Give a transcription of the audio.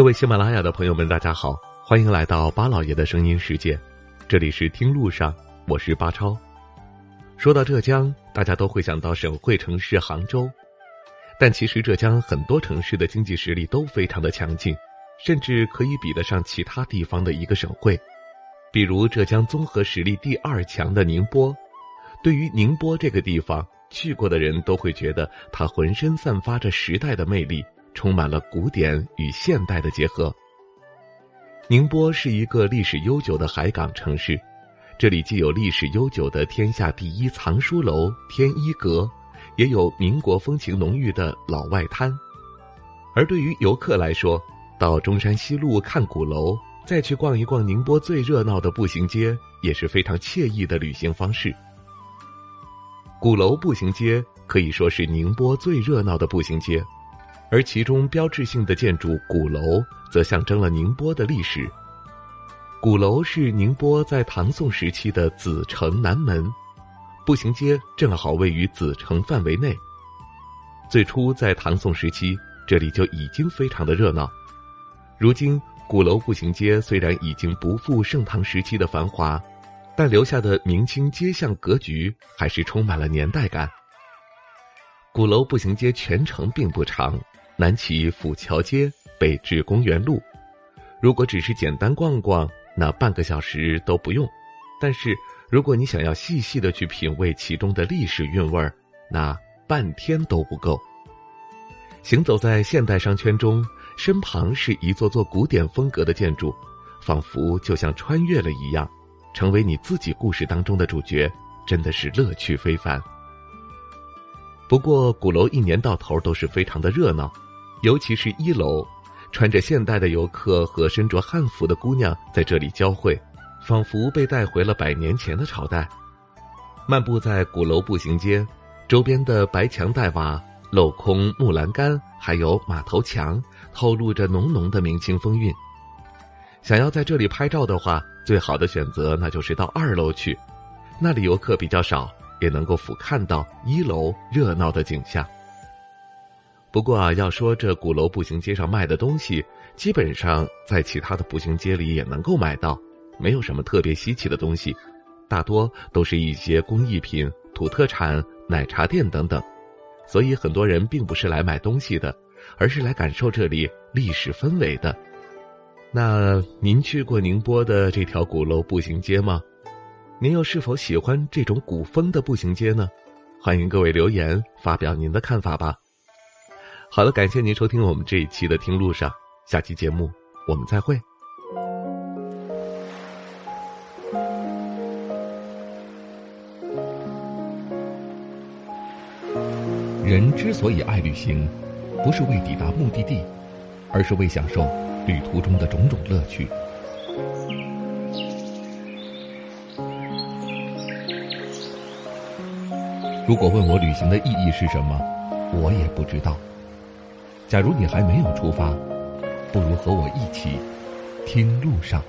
各位喜马拉雅的朋友们，大家好，欢迎来到巴老爷的声音世界，这里是听路上，我是巴超。说到浙江，大家都会想到省会城市杭州，但其实浙江很多城市的经济实力都非常的强劲，甚至可以比得上其他地方的一个省会。比如浙江综合实力第二强的宁波，对于宁波这个地方，去过的人都会觉得它浑身散发着时代的魅力。充满了古典与现代的结合。宁波是一个历史悠久的海港城市，这里既有历史悠久的天下第一藏书楼天一阁，也有民国风情浓郁的老外滩。而对于游客来说，到中山西路看鼓楼，再去逛一逛宁波最热闹的步行街，也是非常惬意的旅行方式。鼓楼步行街可以说是宁波最热闹的步行街。而其中标志性的建筑鼓楼，则象征了宁波的历史。鼓楼是宁波在唐宋时期的子城南门，步行街正好位于子城范围内。最初在唐宋时期，这里就已经非常的热闹。如今，鼓楼步行街虽然已经不复盛唐时期的繁华，但留下的明清街巷格局还是充满了年代感。鼓楼步行街全程并不长。南起府桥街，北至公园路。如果只是简单逛逛，那半个小时都不用；但是如果你想要细细的去品味其中的历史韵味儿，那半天都不够。行走在现代商圈中，身旁是一座座古典风格的建筑，仿佛就像穿越了一样，成为你自己故事当中的主角，真的是乐趣非凡。不过，鼓楼一年到头都是非常的热闹。尤其是一楼，穿着现代的游客和身着汉服的姑娘在这里交汇，仿佛被带回了百年前的朝代。漫步在鼓楼步行街，周边的白墙黛瓦、镂空木栏杆，还有马头墙，透露着浓浓的明清风韵。想要在这里拍照的话，最好的选择那就是到二楼去，那里游客比较少，也能够俯瞰到一楼热闹的景象。不过啊，要说这鼓楼步行街上卖的东西，基本上在其他的步行街里也能够买到，没有什么特别稀奇的东西，大多都是一些工艺品、土特产、奶茶店等等，所以很多人并不是来买东西的，而是来感受这里历史氛围的。那您去过宁波的这条鼓楼步行街吗？您又是否喜欢这种古风的步行街呢？欢迎各位留言发表您的看法吧。好了，感谢您收听我们这一期的《听路上》，下期节目我们再会。人之所以爱旅行，不是为抵达目的地，而是为享受旅途中的种种乐趣。如果问我旅行的意义是什么，我也不知道。假如你还没有出发，不如和我一起听路上。